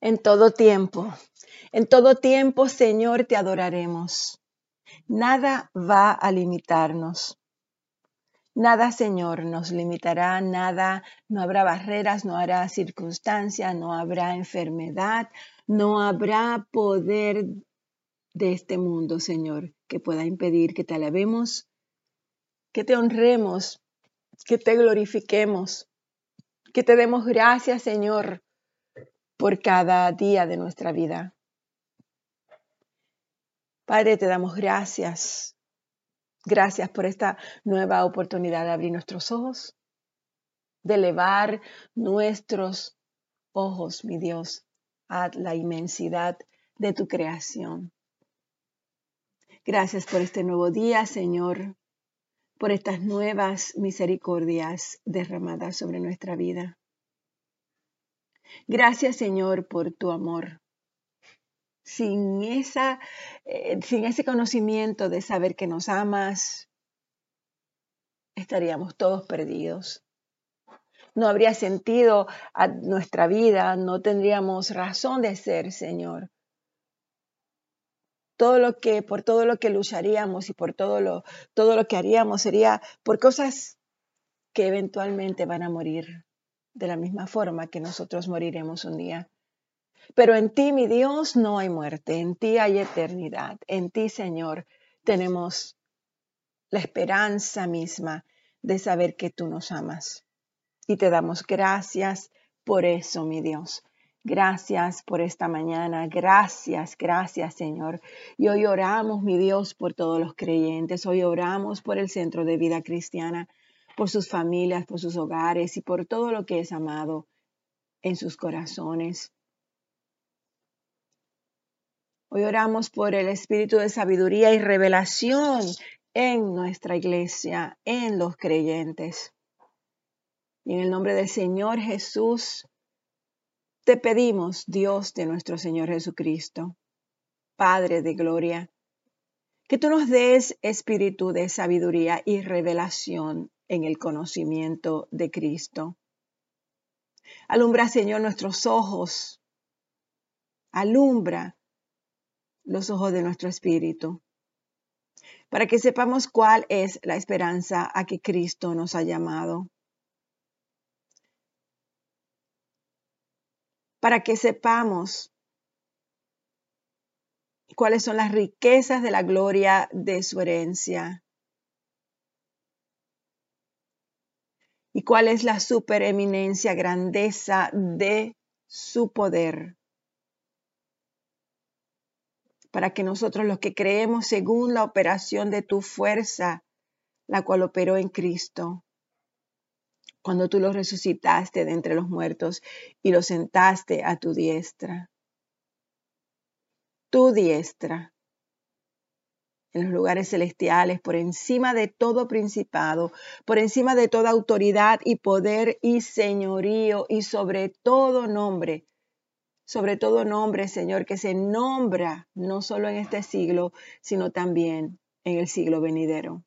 en todo tiempo. En todo tiempo, Señor, te adoraremos. Nada va a limitarnos. Nada, Señor, nos limitará, nada, no habrá barreras, no habrá circunstancia, no habrá enfermedad, no habrá poder de este mundo, Señor, que pueda impedir que te alabemos, que te honremos, que te glorifiquemos, que te demos gracias, Señor, por cada día de nuestra vida. Padre, te damos gracias. Gracias por esta nueva oportunidad de abrir nuestros ojos, de elevar nuestros ojos, mi Dios, a la inmensidad de tu creación. Gracias por este nuevo día, Señor, por estas nuevas misericordias derramadas sobre nuestra vida. Gracias, Señor, por tu amor. Sin, esa, eh, sin ese conocimiento de saber que nos amas, estaríamos todos perdidos. No habría sentido a nuestra vida, no tendríamos razón de ser, Señor. Todo lo que, por todo lo que lucharíamos y por todo lo, todo lo que haríamos sería por cosas que eventualmente van a morir de la misma forma que nosotros moriremos un día. Pero en ti, mi Dios, no hay muerte, en ti hay eternidad, en ti, Señor, tenemos la esperanza misma de saber que tú nos amas. Y te damos gracias por eso, mi Dios. Gracias por esta mañana, gracias, gracias Señor. Y hoy oramos, mi Dios, por todos los creyentes, hoy oramos por el Centro de Vida Cristiana por sus familias, por sus hogares y por todo lo que es amado en sus corazones. Hoy oramos por el espíritu de sabiduría y revelación en nuestra iglesia, en los creyentes. Y en el nombre del Señor Jesús, te pedimos, Dios de nuestro Señor Jesucristo, Padre de gloria, que tú nos des espíritu de sabiduría y revelación en el conocimiento de Cristo. Alumbra, Señor, nuestros ojos. Alumbra los ojos de nuestro espíritu, para que sepamos cuál es la esperanza a que Cristo nos ha llamado. Para que sepamos cuáles son las riquezas de la gloria de su herencia y cuál es la supereminencia, grandeza de su poder. Para que nosotros los que creemos según la operación de tu fuerza, la cual operó en Cristo, cuando tú lo resucitaste de entre los muertos y lo sentaste a tu diestra. Tu diestra en los lugares celestiales, por encima de todo principado, por encima de toda autoridad y poder y señorío y sobre todo nombre, sobre todo nombre, Señor, que se nombra no solo en este siglo, sino también en el siglo venidero.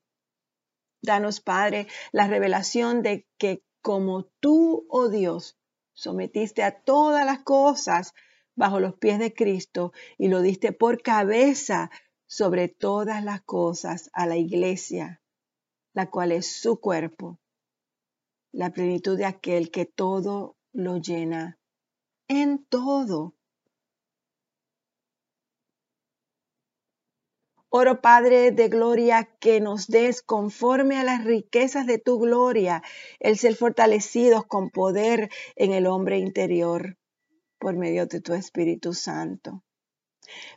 Danos, Padre, la revelación de que como tú, oh Dios, sometiste a todas las cosas bajo los pies de Cristo y lo diste por cabeza sobre todas las cosas a la iglesia, la cual es su cuerpo, la plenitud de aquel que todo lo llena en todo. Oro Padre de Gloria que nos des conforme a las riquezas de tu gloria el ser fortalecidos con poder en el hombre interior por medio de tu Espíritu Santo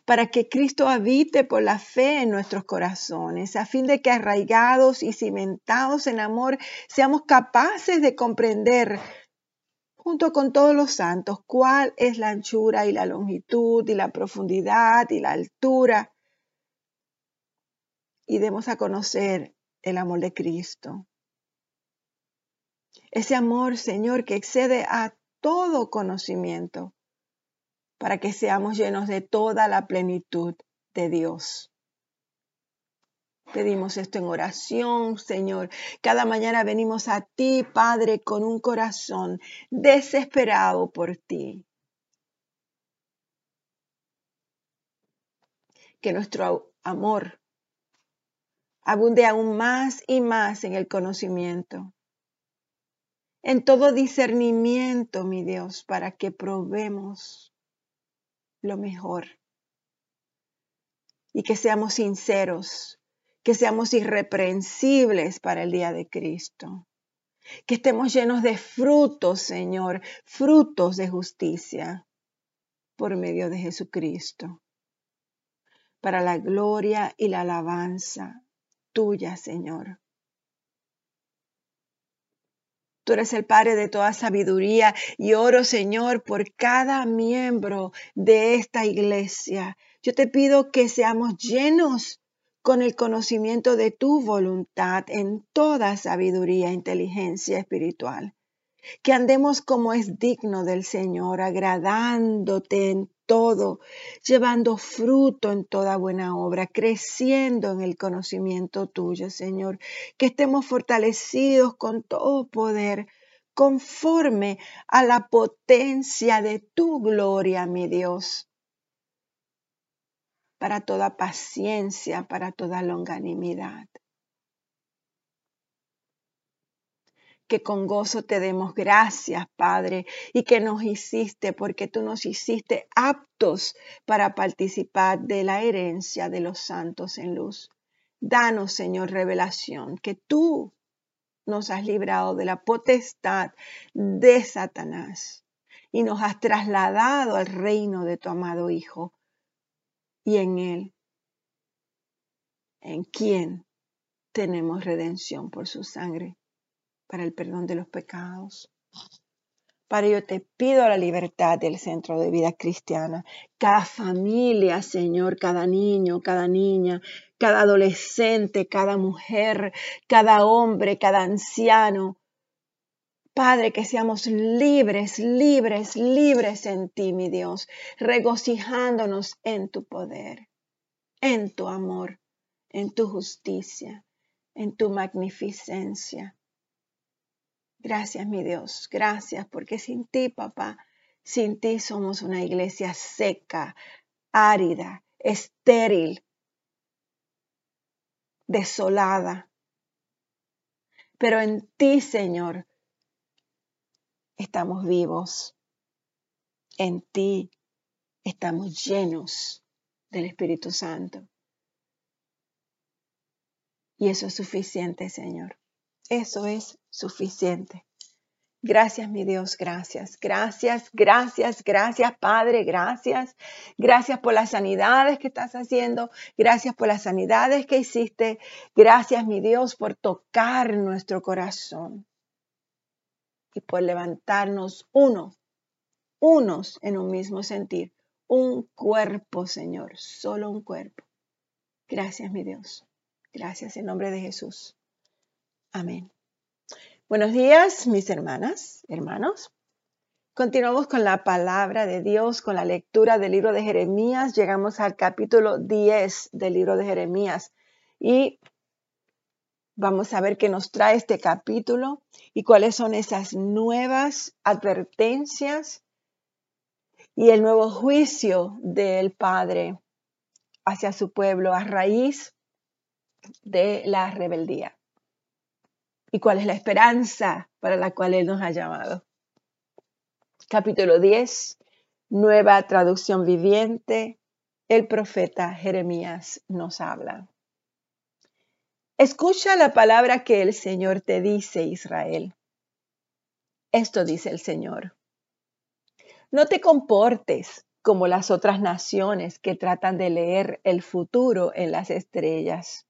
para que Cristo habite por la fe en nuestros corazones, a fin de que arraigados y cimentados en amor seamos capaces de comprender junto con todos los santos cuál es la anchura y la longitud y la profundidad y la altura y demos a conocer el amor de Cristo. Ese amor, Señor, que excede a todo conocimiento para que seamos llenos de toda la plenitud de Dios. Pedimos esto en oración, Señor. Cada mañana venimos a ti, Padre, con un corazón desesperado por ti. Que nuestro amor abunde aún más y más en el conocimiento, en todo discernimiento, mi Dios, para que probemos lo mejor. Y que seamos sinceros, que seamos irreprensibles para el día de Cristo, que estemos llenos de frutos, Señor, frutos de justicia por medio de Jesucristo, para la gloria y la alabanza tuya, Señor. Tú eres el Padre de toda sabiduría y oro, Señor, por cada miembro de esta iglesia. Yo te pido que seamos llenos con el conocimiento de tu voluntad en toda sabiduría e inteligencia espiritual. Que andemos como es digno del Señor, agradándote en todo, llevando fruto en toda buena obra, creciendo en el conocimiento tuyo, Señor. Que estemos fortalecidos con todo poder, conforme a la potencia de tu gloria, mi Dios. Para toda paciencia, para toda longanimidad. Que con gozo te demos gracias, Padre, y que nos hiciste, porque tú nos hiciste aptos para participar de la herencia de los santos en luz. Danos, Señor, revelación, que tú nos has librado de la potestad de Satanás y nos has trasladado al reino de tu amado Hijo y en él, en quien tenemos redención por su sangre para el perdón de los pecados. Para ello te pido la libertad del centro de vida cristiana. Cada familia, Señor, cada niño, cada niña, cada adolescente, cada mujer, cada hombre, cada anciano. Padre, que seamos libres, libres, libres en ti, mi Dios, regocijándonos en tu poder, en tu amor, en tu justicia, en tu magnificencia. Gracias, mi Dios, gracias, porque sin ti, papá, sin ti somos una iglesia seca, árida, estéril, desolada. Pero en ti, Señor, estamos vivos. En ti estamos llenos del Espíritu Santo. Y eso es suficiente, Señor. Eso es suficiente. Gracias, mi Dios, gracias, gracias, gracias, gracias, Padre, gracias. Gracias por las sanidades que estás haciendo, gracias por las sanidades que hiciste. Gracias, mi Dios, por tocar nuestro corazón y por levantarnos uno, unos en un mismo sentir, un cuerpo, Señor, solo un cuerpo. Gracias, mi Dios. Gracias en nombre de Jesús. Amén. Buenos días, mis hermanas, hermanos. Continuamos con la palabra de Dios, con la lectura del libro de Jeremías. Llegamos al capítulo 10 del libro de Jeremías y vamos a ver qué nos trae este capítulo y cuáles son esas nuevas advertencias y el nuevo juicio del Padre hacia su pueblo a raíz de la rebeldía y cuál es la esperanza para la cual Él nos ha llamado. Capítulo 10, nueva traducción viviente, el profeta Jeremías nos habla. Escucha la palabra que el Señor te dice, Israel. Esto dice el Señor. No te comportes como las otras naciones que tratan de leer el futuro en las estrellas.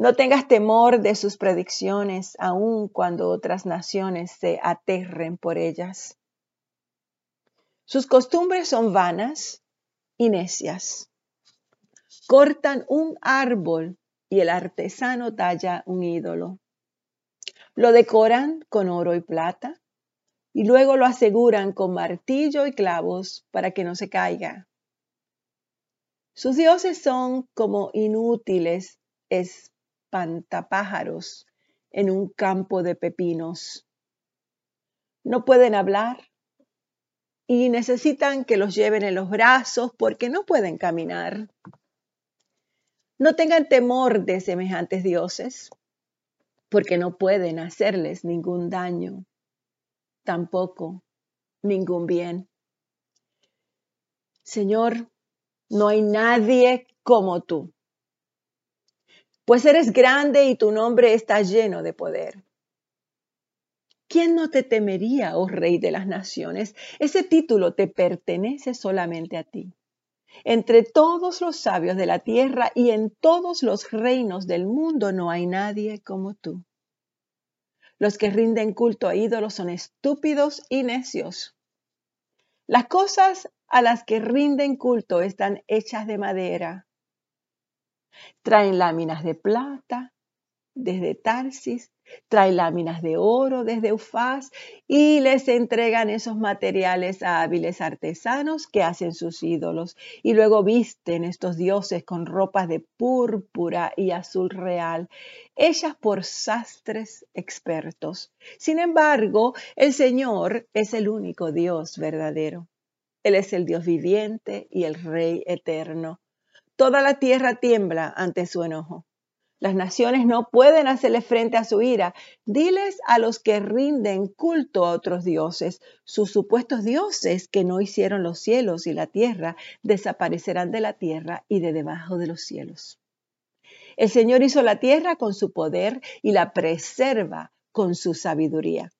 No tengas temor de sus predicciones, aun cuando otras naciones se aterren por ellas. Sus costumbres son vanas y necias. Cortan un árbol y el artesano talla un ídolo. Lo decoran con oro y plata y luego lo aseguran con martillo y clavos para que no se caiga. Sus dioses son como inútiles pantapájaros en un campo de pepinos. No pueden hablar y necesitan que los lleven en los brazos porque no pueden caminar. No tengan temor de semejantes dioses, porque no pueden hacerles ningún daño, tampoco ningún bien. Señor, no hay nadie como tú, pues eres grande y tu nombre está lleno de poder. ¿Quién no te temería, oh Rey de las Naciones? Ese título te pertenece solamente a ti. Entre todos los sabios de la tierra y en todos los reinos del mundo no hay nadie como tú. Los que rinden culto a ídolos son estúpidos y necios. Las cosas a las que rinden culto están hechas de madera. Traen láminas de plata desde Tarsis trae láminas de oro desde Ufaz y les entregan esos materiales a hábiles artesanos que hacen sus ídolos y luego visten estos dioses con ropas de púrpura y azul real, hechas por sastres expertos. Sin embargo, el Señor es el único Dios verdadero. Él es el Dios viviente y el Rey eterno. Toda la tierra tiembla ante su enojo. Las naciones no pueden hacerle frente a su ira. Diles a los que rinden culto a otros dioses, sus supuestos dioses que no hicieron los cielos y la tierra, desaparecerán de la tierra y de debajo de los cielos. El Señor hizo la tierra con su poder y la preserva con su sabiduría.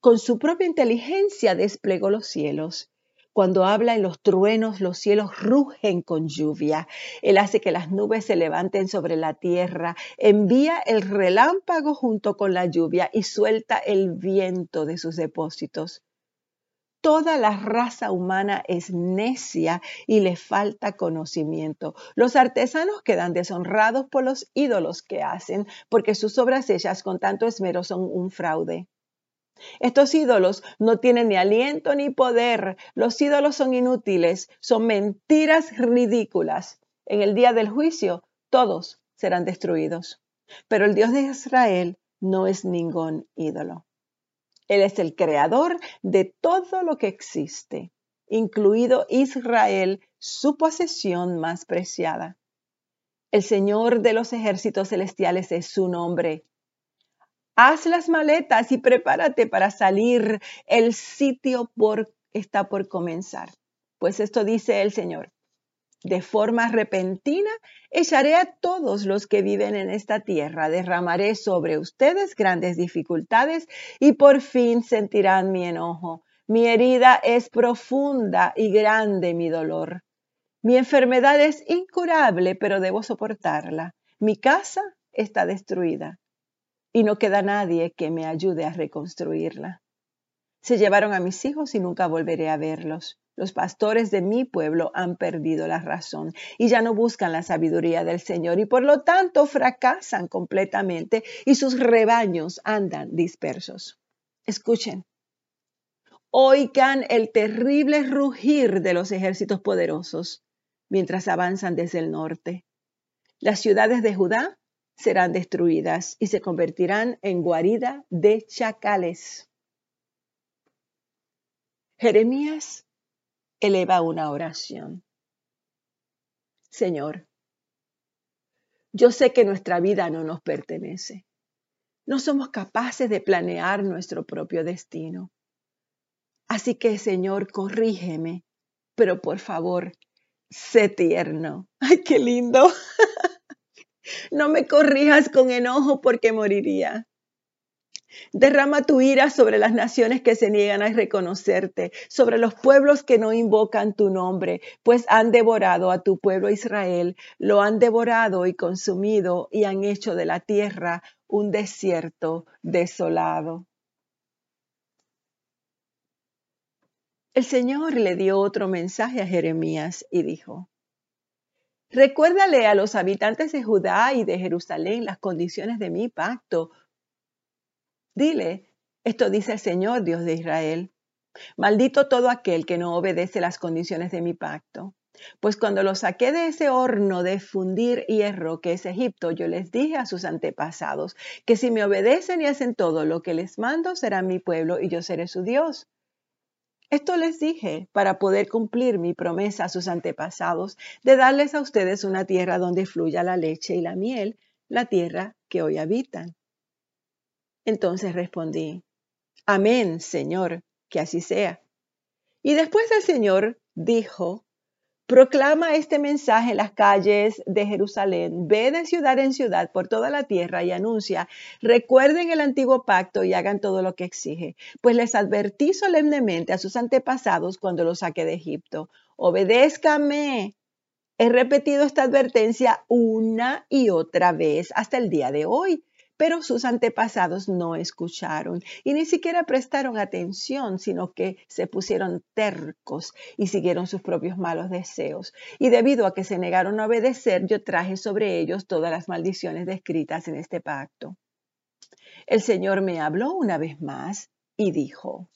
Con su propia inteligencia desplegó los cielos cuando habla en los truenos, los cielos rugen con lluvia. Él hace que las nubes se levanten sobre la tierra, envía el relámpago junto con la lluvia y suelta el viento de sus depósitos. Toda la raza humana es necia y le falta conocimiento. Los artesanos quedan deshonrados por los ídolos que hacen, porque sus obras hechas con tanto esmero son un fraude. Estos ídolos no tienen ni aliento ni poder. Los ídolos son inútiles, son mentiras ridículas. En el día del juicio, todos serán destruidos. Pero el Dios de Israel no es ningún ídolo. Él es el creador de todo lo que existe, incluido Israel, su posesión más preciada. El Señor de los ejércitos celestiales es su nombre Haz las maletas y prepárate para salir. El sitio por, está por comenzar. Pues esto dice el Señor. De forma repentina echaré a todos los que viven en esta tierra, derramaré sobre ustedes grandes dificultades y por fin sentirán mi enojo. Mi herida es profunda y grande mi dolor. Mi enfermedad es incurable, pero debo soportarla. Mi casa está destruida y no queda nadie que me ayude a reconstruirla. Se llevaron a mis hijos y nunca volveré a verlos. Los pastores de mi pueblo han perdido la razón y ya no buscan la sabiduría del Señor y por lo tanto fracasan completamente y sus rebaños andan dispersos. Escuchen. Oigan el terrible rugir de los ejércitos poderosos mientras avanzan desde el norte. Las ciudades de Judá serán destruidas y se convertirán en guarida de chacales. Jeremías eleva una oración. Señor, yo sé que nuestra vida no nos pertenece. No somos capaces de planear nuestro propio destino. Así que, Señor, corrígeme, pero por favor, sé tierno. ¡Ay, qué lindo! No me corrijas con enojo porque moriría. Derrama tu ira sobre las naciones que se niegan a reconocerte, sobre los pueblos que no invocan tu nombre, pues han devorado a tu pueblo Israel, lo han devorado y consumido y han hecho de la tierra un desierto desolado. El Señor le dio otro mensaje a Jeremías y dijo, Recuérdale a los habitantes de Judá y de Jerusalén las condiciones de mi pacto. Dile, esto dice el Señor Dios de Israel. Maldito todo aquel que no obedece las condiciones de mi pacto. Pues cuando los saqué de ese horno de fundir hierro que es Egipto, yo les dije a sus antepasados que si me obedecen y hacen todo lo que les mando, serán mi pueblo y yo seré su Dios. Esto les dije para poder cumplir mi promesa a sus antepasados de darles a ustedes una tierra donde fluya la leche y la miel, la tierra que hoy habitan. Entonces respondí, Amén, Señor, que así sea. Y después el Señor dijo, Proclama este mensaje en las calles de Jerusalén, ve de ciudad en ciudad por toda la tierra y anuncia, recuerden el antiguo pacto y hagan todo lo que exige, pues les advertí solemnemente a sus antepasados cuando los saqué de Egipto, obedézcame. He repetido esta advertencia una y otra vez hasta el día de hoy. Pero sus antepasados no escucharon y ni siquiera prestaron atención, sino que se pusieron tercos y siguieron sus propios malos deseos. Y debido a que se negaron a obedecer, yo traje sobre ellos todas las maldiciones descritas en este pacto. El Señor me habló una vez más y dijo,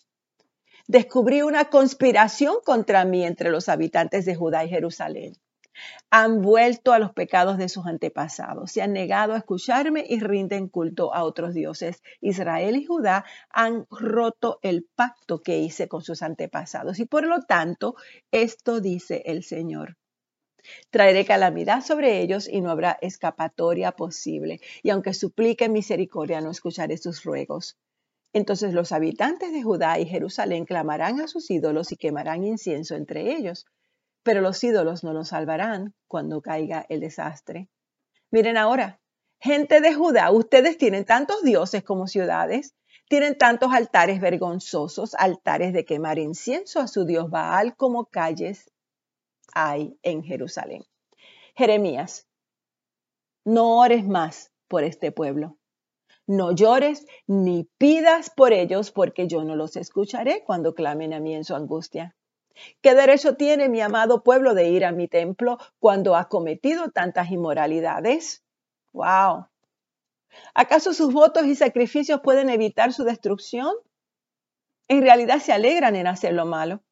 descubrí una conspiración contra mí entre los habitantes de Judá y Jerusalén han vuelto a los pecados de sus antepasados, se han negado a escucharme y rinden culto a otros dioses. Israel y Judá han roto el pacto que hice con sus antepasados y por lo tanto esto dice el Señor. Traeré calamidad sobre ellos y no habrá escapatoria posible. Y aunque suplique misericordia, no escucharé sus ruegos. Entonces los habitantes de Judá y Jerusalén clamarán a sus ídolos y quemarán incienso entre ellos pero los ídolos no los salvarán cuando caiga el desastre. Miren ahora, gente de Judá, ustedes tienen tantos dioses como ciudades, tienen tantos altares vergonzosos, altares de quemar incienso a su dios Baal como calles hay en Jerusalén. Jeremías, no ores más por este pueblo. No llores ni pidas por ellos, porque yo no los escucharé cuando clamen a mí en su angustia. ¿Qué derecho tiene mi amado pueblo de ir a mi templo cuando ha cometido tantas inmoralidades? ¡Wow! ¿Acaso sus votos y sacrificios pueden evitar su destrucción? En realidad se alegran en hacer lo malo.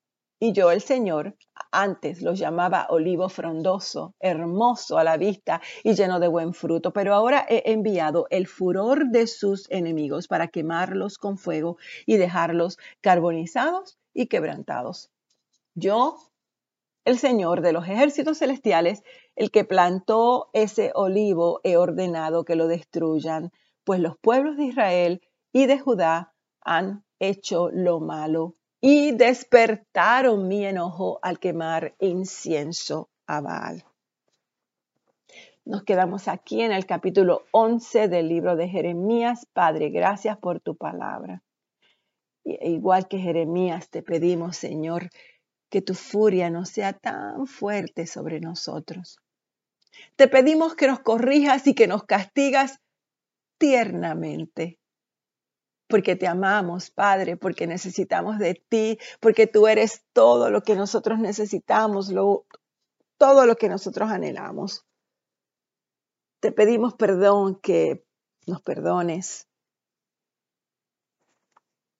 Y yo, el Señor, antes los llamaba olivo frondoso, hermoso a la vista y lleno de buen fruto, pero ahora he enviado el furor de sus enemigos para quemarlos con fuego y dejarlos carbonizados y quebrantados. Yo, el Señor de los ejércitos celestiales, el que plantó ese olivo, he ordenado que lo destruyan, pues los pueblos de Israel y de Judá han hecho lo malo y despertaron mi enojo al quemar incienso a Baal. Nos quedamos aquí en el capítulo 11 del libro de Jeremías. Padre, gracias por tu palabra. Igual que Jeremías, te pedimos, Señor, que tu furia no sea tan fuerte sobre nosotros. Te pedimos que nos corrijas y que nos castigas tiernamente, porque te amamos, Padre, porque necesitamos de ti, porque tú eres todo lo que nosotros necesitamos, todo lo que nosotros anhelamos. Te pedimos perdón, que nos perdones,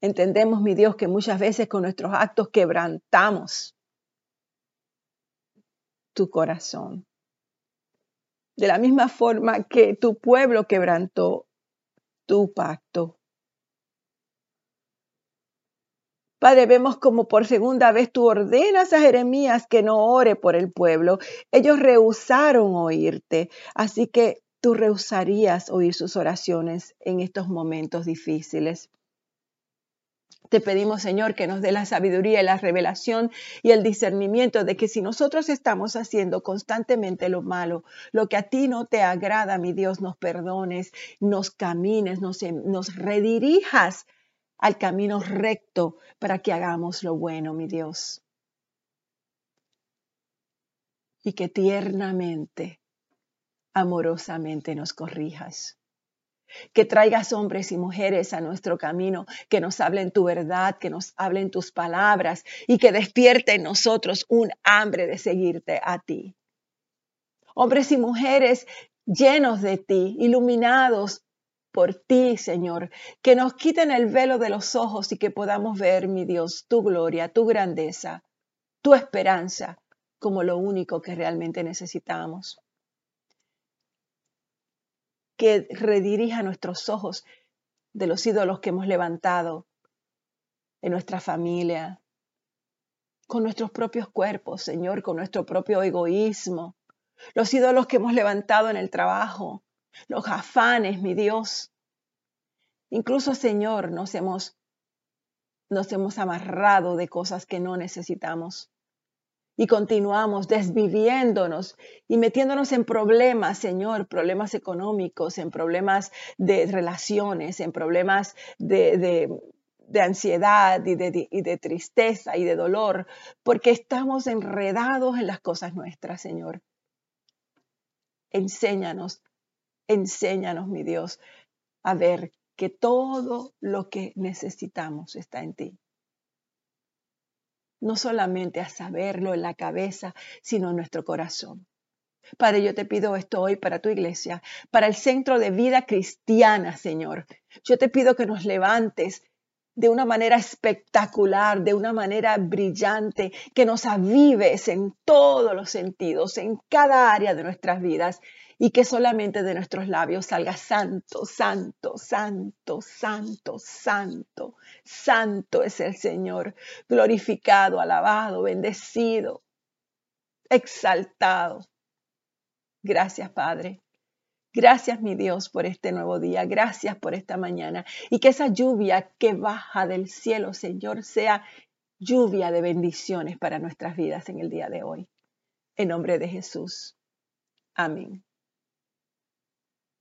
Entendemos, mi Dios, que muchas veces con nuestros actos quebrantamos tu corazón. De la misma forma que tu pueblo quebrantó tu pacto. Padre, vemos como por segunda vez tú ordenas a Jeremías que no ore por el pueblo. Ellos rehusaron oírte, así que tú rehusarías oír sus oraciones en estos momentos difíciles. Te pedimos, Señor, que nos dé la sabiduría y la revelación y el discernimiento de que si nosotros estamos haciendo constantemente lo malo, lo que a ti no te agrada, mi Dios, nos perdones, nos camines, nos, nos redirijas al camino recto para que hagamos lo bueno, mi Dios. Y que tiernamente, amorosamente nos corrijas que traigas hombres y mujeres a nuestro camino, que nos hablen tu verdad, que nos hablen tus palabras y que despierte en nosotros un hambre de seguirte a ti. Hombres y mujeres llenos de ti, iluminados por ti, Señor, que nos quiten el velo de los ojos y que podamos ver, mi Dios, tu gloria, tu grandeza, tu esperanza como lo único que realmente necesitamos que redirija nuestros ojos de los ídolos que hemos levantado en nuestra familia, con nuestros propios cuerpos, Señor, con nuestro propio egoísmo, los ídolos que hemos levantado en el trabajo, los afanes, mi Dios. Incluso, Señor, nos hemos, nos hemos amarrado de cosas que no necesitamos y continuamos desviviéndonos y metiéndonos en problemas, Señor, problemas económicos, en problemas de relaciones, en problemas de, ansiedad y de, y de tristeza y de dolor, porque estamos enredados en las cosas nuestras, Señor. Enséñanos, enséñanos, mi Dios, a ver que todo lo que necesitamos está en ti no solamente a saberlo en la cabeza, sino en nuestro corazón. Padre, yo te pido esto hoy para tu iglesia, para el centro de vida cristiana, Señor. Yo te pido que nos levantes de una manera espectacular, de una manera brillante, que nos avives en todos los sentidos, en cada área de nuestras vidas y que solamente de nuestros labios salga santo, santo, santo, santo, santo, santo es el Señor, glorificado, alabado, bendecido, exaltado. Gracias, Padre. Gracias, mi Dios, por este nuevo día. Gracias por esta mañana. Y que esa lluvia que baja del cielo, Señor, sea lluvia de bendiciones para nuestras vidas en el día de hoy. En nombre de Jesús. Amén.